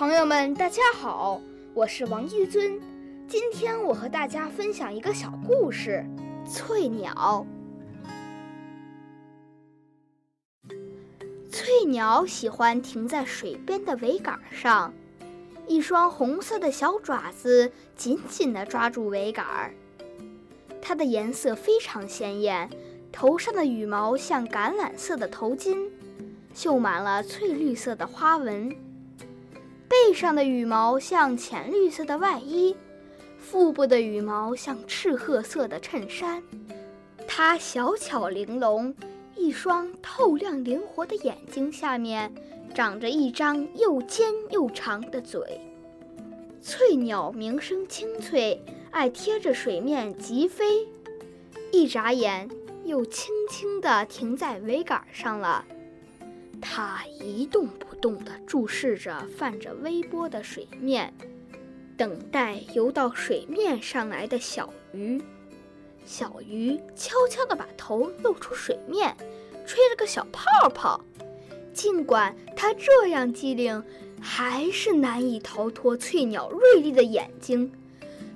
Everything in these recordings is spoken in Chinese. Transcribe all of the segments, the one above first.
朋友们，大家好，我是王一尊。今天我和大家分享一个小故事——翠鸟。翠鸟喜欢停在水边的桅杆上，一双红色的小爪子紧紧地抓住桅杆。它的颜色非常鲜艳，头上的羽毛像橄榄色的头巾，绣满了翠绿色的花纹。背上的羽毛像浅绿色的外衣，腹部的羽毛像赤褐色的衬衫。它小巧玲珑，一双透亮灵活的眼睛下面长着一张又尖又长的嘴。翠鸟鸣声清脆，爱贴着水面疾飞，一眨眼又轻轻地停在桅杆上了。它一动不动地注视着泛着微波的水面，等待游到水面上来的小鱼。小鱼悄悄地把头露出水面，吹了个小泡泡。尽管它这样机灵，还是难以逃脱翠鸟锐利的眼睛。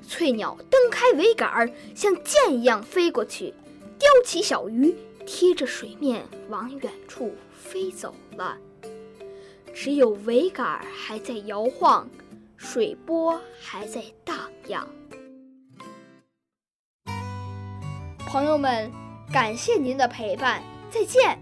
翠鸟蹬开桅杆，像箭一样飞过去，叼起小鱼，贴着水面往远处飞走了。只有桅杆还在摇晃，水波还在荡漾。朋友们，感谢您的陪伴，再见。